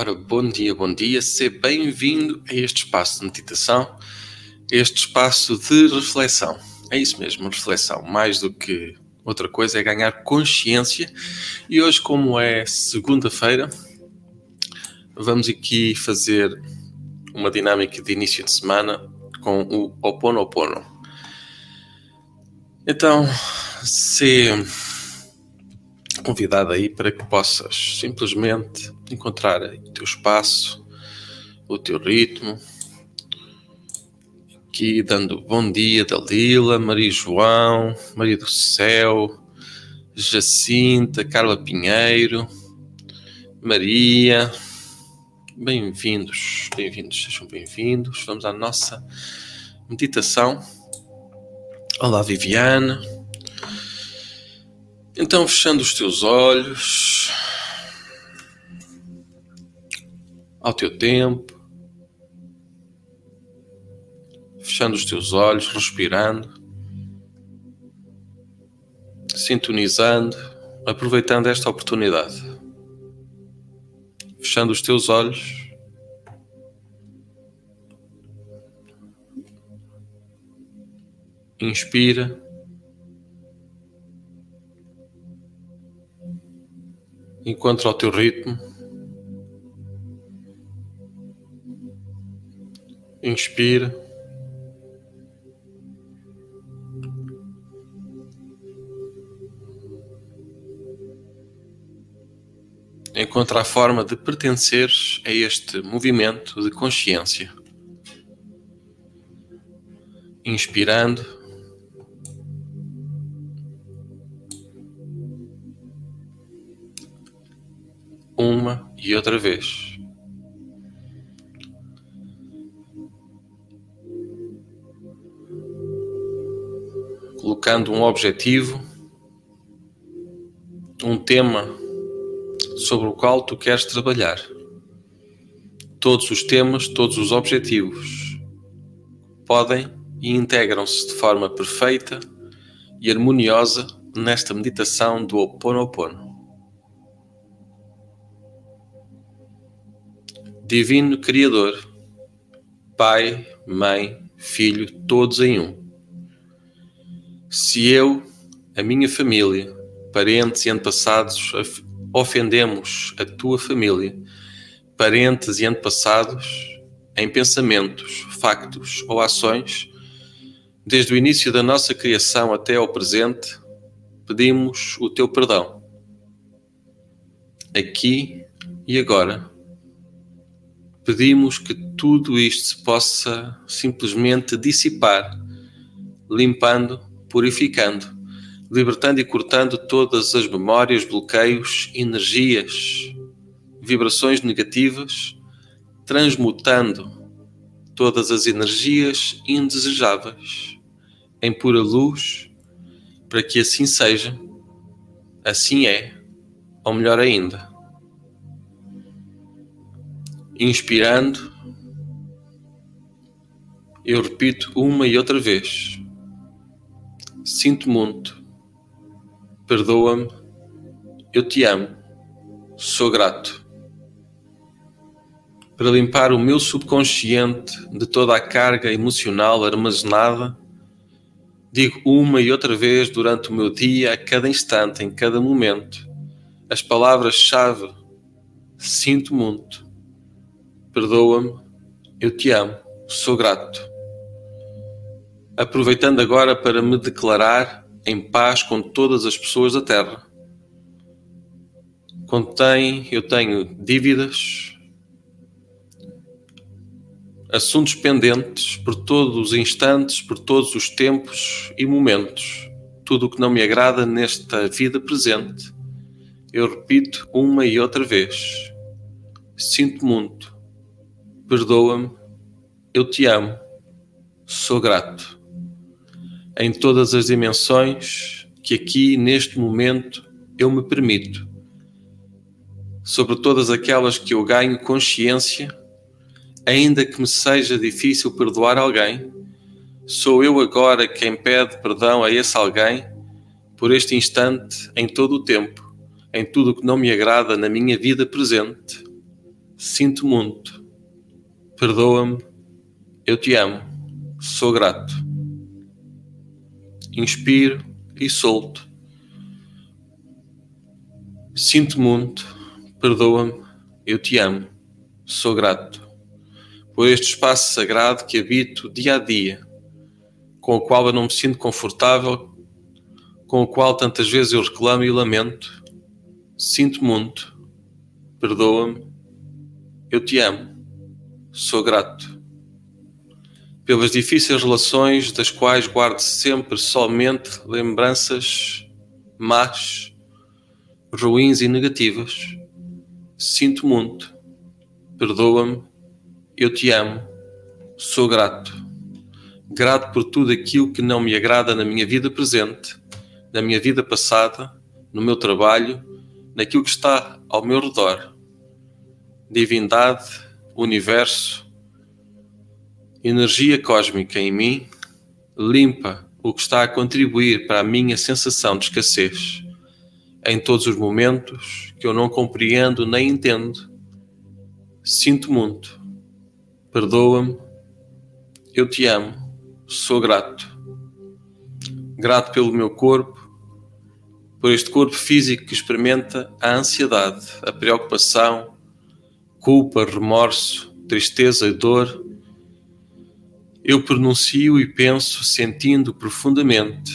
Ora, bom dia, bom dia, seja bem-vindo a este espaço de meditação, este espaço de reflexão. É isso mesmo, reflexão. Mais do que outra coisa é ganhar consciência. E hoje, como é segunda-feira, vamos aqui fazer uma dinâmica de início de semana com o Oponopono. Então, se convidado aí para que possas simplesmente encontrar o teu espaço, o teu ritmo. Aqui dando bom dia Dalila, Maria João, Maria do Céu, Jacinta, Carla Pinheiro, Maria. Bem-vindos, bem-vindos, sejam bem-vindos. Vamos à nossa meditação. Olá, Viviana. Então, fechando os teus olhos, ao teu tempo, fechando os teus olhos, respirando, sintonizando, aproveitando esta oportunidade, fechando os teus olhos. Inspira. Encontra o teu ritmo. Inspira. Encontra a forma de pertenceres a este movimento de consciência. Inspirando. uma e outra vez. Colocando um objetivo, um tema sobre o qual tu queres trabalhar. Todos os temas, todos os objetivos podem e integram-se de forma perfeita e harmoniosa nesta meditação do Ho Oponopono. Divino Criador, Pai, Mãe, Filho, todos em um. Se eu, a minha família, parentes e antepassados ofendemos a tua família, parentes e antepassados, em pensamentos, factos ou ações, desde o início da nossa criação até ao presente, pedimos o teu perdão. Aqui e agora pedimos que tudo isto se possa simplesmente dissipar, limpando, purificando, libertando e cortando todas as memórias, bloqueios, energias, vibrações negativas, transmutando todas as energias indesejáveis em pura luz, para que assim seja, assim é, ou melhor ainda. Inspirando, eu repito uma e outra vez: Sinto muito, perdoa-me, eu te amo, sou grato. Para limpar o meu subconsciente de toda a carga emocional armazenada, digo uma e outra vez durante o meu dia, a cada instante, em cada momento, as palavras-chave: Sinto muito. Perdoa-me, eu te amo, sou grato. Aproveitando agora para me declarar em paz com todas as pessoas da Terra. Contém, eu tenho dívidas, assuntos pendentes por todos os instantes, por todos os tempos e momentos. Tudo o que não me agrada nesta vida presente, eu repito uma e outra vez. Sinto muito perdoa-me, eu te amo, sou grato. Em todas as dimensões que aqui, neste momento, eu me permito. Sobre todas aquelas que eu ganho consciência, ainda que me seja difícil perdoar alguém, sou eu agora quem pede perdão a esse alguém por este instante, em todo o tempo, em tudo o que não me agrada na minha vida presente. Sinto muito. Perdoa-me. Eu te amo. Sou grato. Inspiro e solto. Sinto muito. Perdoa-me. Eu te amo. Sou grato por este espaço sagrado que habito dia a dia, com o qual eu não me sinto confortável, com o qual tantas vezes eu reclamo e lamento. Sinto muito. Perdoa-me. Eu te amo. Sou grato. Pelas difíceis relações das quais guardo sempre somente lembranças más, ruins e negativas. Sinto muito. Perdoa-me eu te amo, sou grato. Grato por tudo aquilo que não me agrada na minha vida presente, na minha vida passada, no meu trabalho, naquilo que está ao meu redor. Divindade, universo, energia cósmica em mim, limpa o que está a contribuir para a minha sensação de escassez. Em todos os momentos que eu não compreendo nem entendo, sinto muito perdoa-me, eu te amo, sou grato. Grato pelo meu corpo, por este corpo físico que experimenta a ansiedade, a preocupação, culpa, remorso, tristeza e dor. Eu pronuncio e penso sentindo profundamente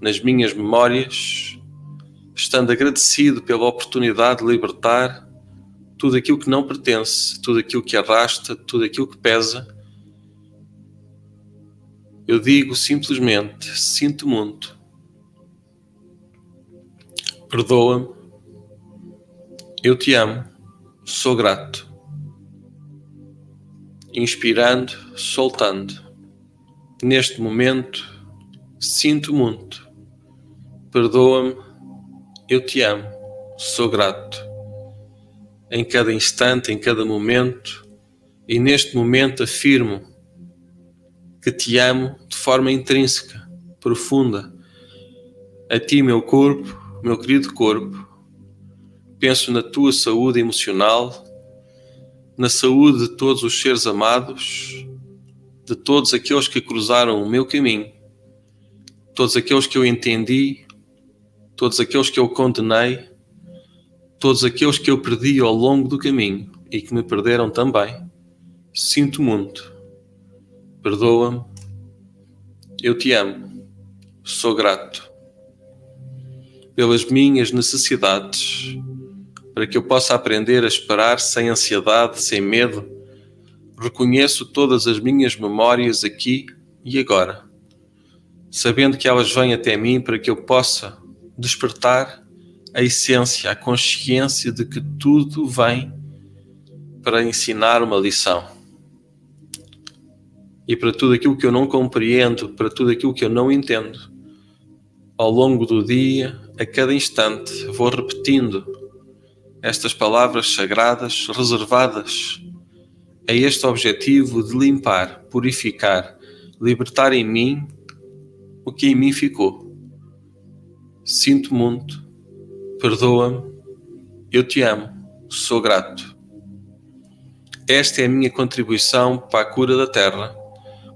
nas minhas memórias, estando agradecido pela oportunidade de libertar tudo aquilo que não pertence, tudo aquilo que arrasta, tudo aquilo que pesa. Eu digo simplesmente: sinto muito. Perdoa-me. Eu te amo. Sou grato. Inspirando, soltando. Neste momento, sinto muito. Perdoa-me. Eu te amo. Sou grato em cada instante, em cada momento, e neste momento afirmo que te amo de forma intrínseca, profunda. A ti, meu corpo, meu querido corpo, penso na tua saúde emocional, na saúde de todos os seres amados, de todos aqueles que cruzaram o meu caminho, todos aqueles que eu entendi, todos aqueles que eu condenei todos aqueles que eu perdi ao longo do caminho e que me perderam também. Sinto muito. Perdoa-me. Eu te amo. Sou grato pelas minhas necessidades, para que eu possa aprender a esperar sem ansiedade, sem medo. Reconheço todas as minhas memórias aqui e agora, sabendo que elas vêm até mim para que eu possa despertar a essência, a consciência de que tudo vem para ensinar uma lição. E para tudo aquilo que eu não compreendo, para tudo aquilo que eu não entendo, ao longo do dia, a cada instante, vou repetindo estas palavras sagradas reservadas a este objetivo de limpar, purificar, libertar em mim o que em mim ficou. Sinto muito, perdoa-me, eu te amo, sou grato. Esta é a minha contribuição para a cura da terra,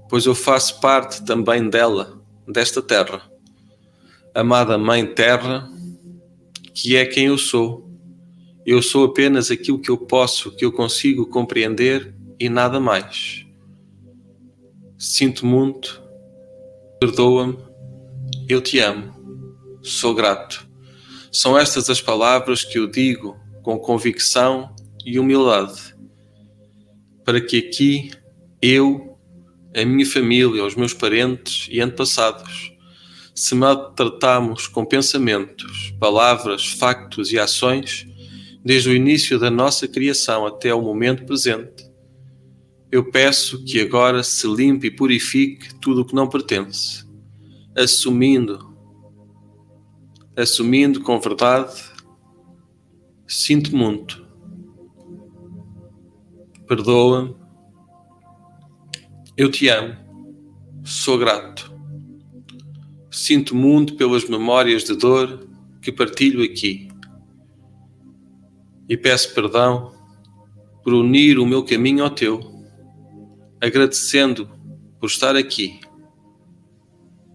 pois eu faço parte também dela, desta terra. Amada Mãe Terra, que é quem eu sou. Eu sou apenas aquilo que eu posso, que eu consigo compreender e nada mais. Sinto muito, perdoa-me, eu te amo, sou grato. São estas as palavras que eu digo com convicção e humildade, para que aqui eu, a minha família, os meus parentes e antepassados, se maltratamos com pensamentos, palavras, factos e ações, desde o início da nossa criação até o momento presente, eu peço que agora se limpe e purifique tudo o que não pertence, assumindo assumindo com verdade, sinto muito, perdoa-me, eu te amo, sou grato, sinto muito pelas memórias de dor que partilho aqui e peço perdão por unir o meu caminho ao teu, agradecendo por estar aqui,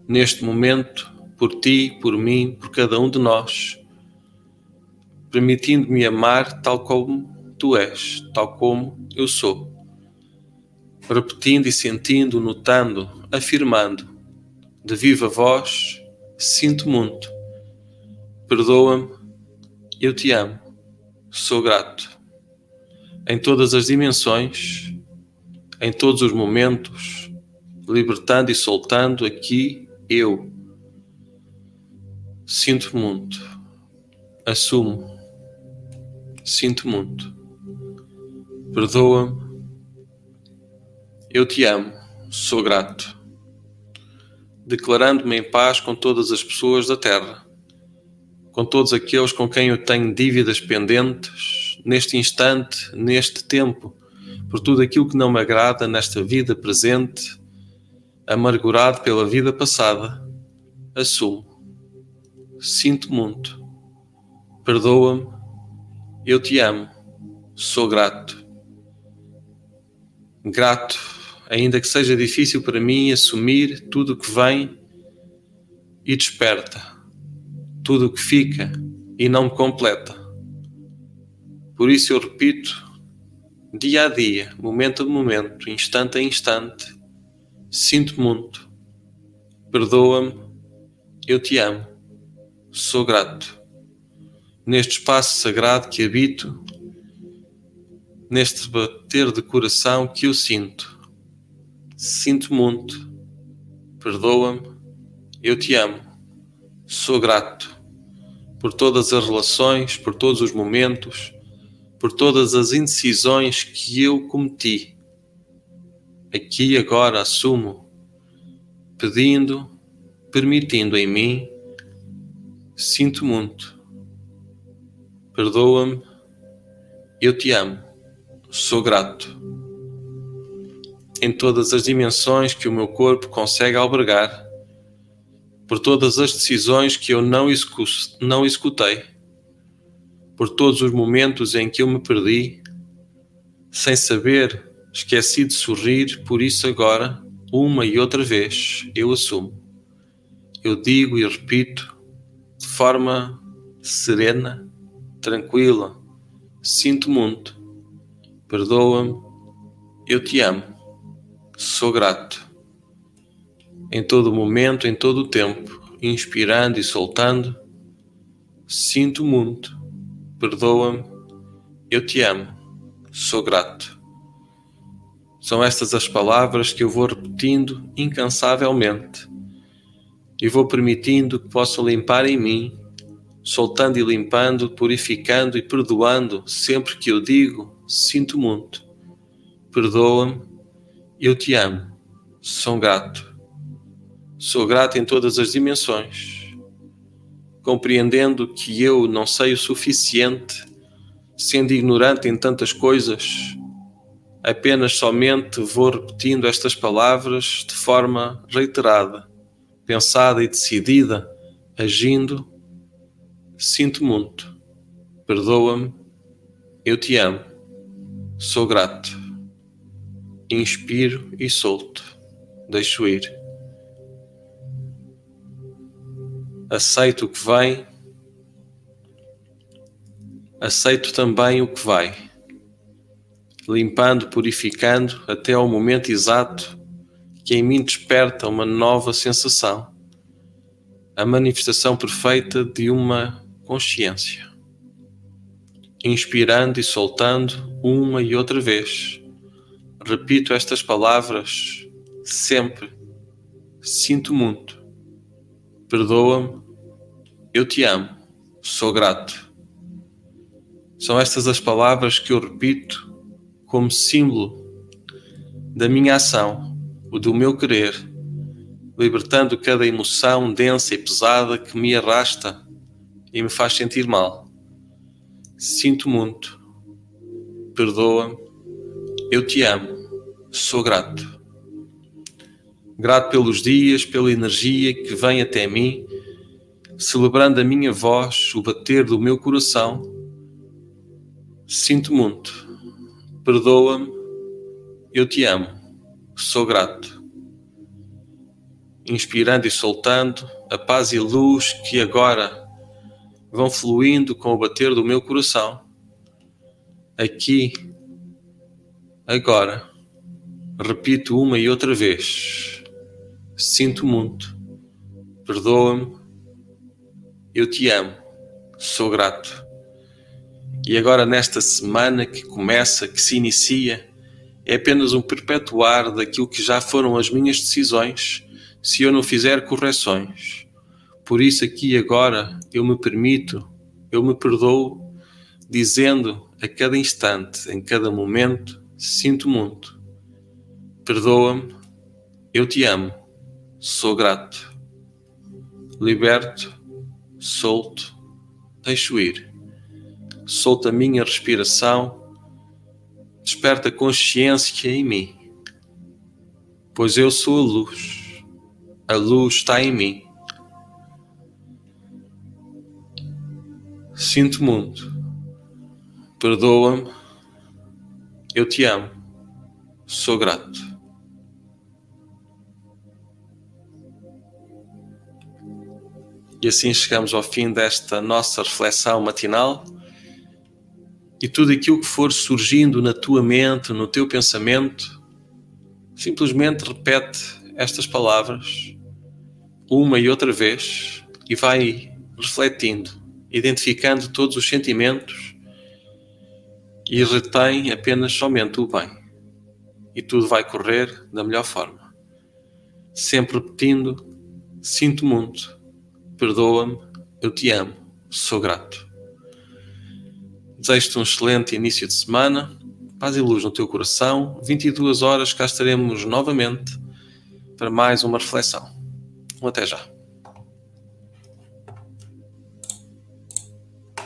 neste momento, por ti, por mim, por cada um de nós, permitindo-me amar tal como tu és, tal como eu sou, repetindo e sentindo, notando, afirmando, de viva voz, sinto muito, perdoa-me, eu te amo, sou grato. Em todas as dimensões, em todos os momentos, libertando e soltando aqui eu. Sinto muito, assumo, sinto muito, perdoa-me, eu te amo, sou grato, declarando-me em paz com todas as pessoas da terra, com todos aqueles com quem eu tenho dívidas pendentes, neste instante, neste tempo, por tudo aquilo que não me agrada nesta vida presente amargurado pela vida passada, assumo. Sinto muito. Perdoa-me. Eu te amo. Sou grato. Grato, ainda que seja difícil para mim assumir tudo o que vem e desperta, tudo o que fica e não me completa. Por isso eu repito, dia a dia, momento a momento, instante a instante, Sinto muito. Perdoa-me. Eu te amo. Sou grato. Neste espaço sagrado que habito, neste bater de coração que eu sinto. Sinto muito. Perdoa-me. Eu te amo. Sou grato por todas as relações, por todos os momentos, por todas as indecisões que eu cometi aqui agora assumo, pedindo, permitindo em mim, sinto muito, perdoa-me, eu te amo, sou grato. Em todas as dimensões que o meu corpo consegue albergar, por todas as decisões que eu não, não executei, por todos os momentos em que eu me perdi, sem saber Esqueci de sorrir, por isso agora, uma e outra vez, eu assumo. Eu digo e repito de forma serena, tranquila. Sinto muito. Perdoa-me. Eu te amo. Sou grato. Em todo momento, em todo o tempo, inspirando e soltando, sinto muito. Perdoa-me. Eu te amo. Sou grato. São estas as palavras que eu vou repetindo incansavelmente e vou permitindo que possa limpar em mim, soltando e limpando, purificando e perdoando sempre que eu digo: sinto muito, perdoa-me, eu te amo, sou grato. Sou grato em todas as dimensões, compreendendo que eu não sei o suficiente, sendo ignorante em tantas coisas apenas somente vou repetindo estas palavras de forma reiterada, pensada e decidida, agindo. Sinto muito, perdoa-me, eu te amo, sou grato. Inspiro e solto, deixo ir. Aceito o que vem, aceito também o que vai limpando, purificando até ao momento exato que em mim desperta uma nova sensação, a manifestação perfeita de uma consciência. Inspirando e soltando uma e outra vez. Repito estas palavras sempre. Sinto muito. Perdoa-me. Eu te amo. Sou grato. São estas as palavras que eu repito como símbolo da minha ação, o do meu querer, libertando cada emoção densa e pesada que me arrasta e me faz sentir mal. Sinto muito. Perdoa-me. Eu te amo. Sou grato. Grato pelos dias, pela energia que vem até mim, celebrando a minha voz, o bater do meu coração. Sinto muito perdoa-me, eu te amo, sou grato. Inspirando e soltando a paz e luz que agora vão fluindo com o bater do meu coração, aqui, agora, repito uma e outra vez: sinto muito, perdoa-me, eu te amo, sou grato. E agora, nesta semana que começa, que se inicia, é apenas um perpetuar daquilo que já foram as minhas decisões se eu não fizer correções. Por isso, aqui agora, eu me permito, eu me perdoo, dizendo a cada instante, em cada momento, sinto muito. Perdoa-me, eu te amo, sou grato. Liberto, solto, deixo ir solta a minha respiração, desperta consciência em mim, pois eu sou a luz, a luz está em mim. Sinto muito, perdoa-me, eu te amo, sou grato. E assim chegamos ao fim desta nossa reflexão matinal e tudo aquilo que for surgindo na tua mente, no teu pensamento, simplesmente repete estas palavras uma e outra vez e vai refletindo, identificando todos os sentimentos e retém apenas somente o bem. E tudo vai correr da melhor forma. Sempre repetindo: sinto muito, perdoa-me, eu te amo, sou grato. Desejo-te um excelente início de semana, paz e luz no teu coração. 22 horas cá estaremos novamente para mais uma reflexão. Até já.